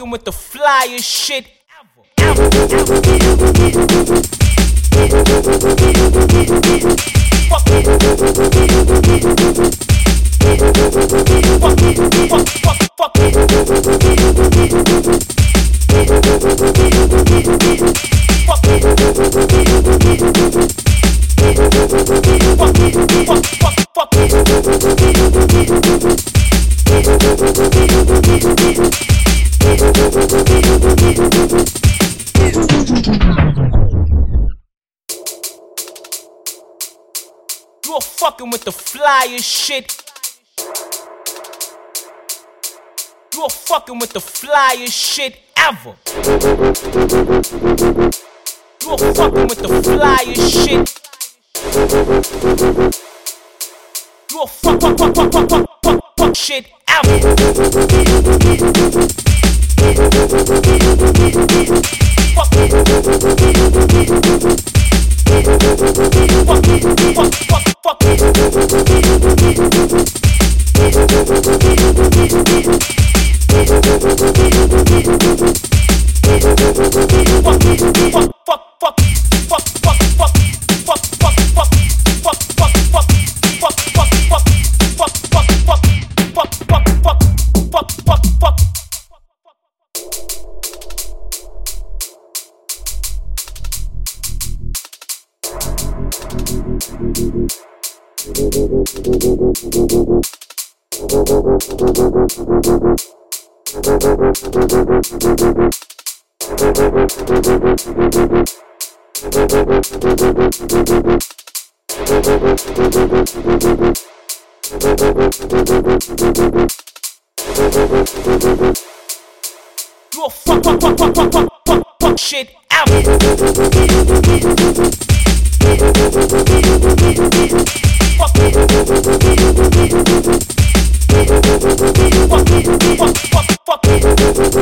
fucking with the flyest shit ever. fucking with the flyest shit. You are fucking with the flyest shit ever. You are fucking with the flyest shit. You are fuck fuck fuck fuck fuck fuck fuck, fuck shit ever. Fuck. You're fuck, fuck, fuck, fuck, fuck, fuck, fuck, fuck shit ever. Fuck, fuck, fuck.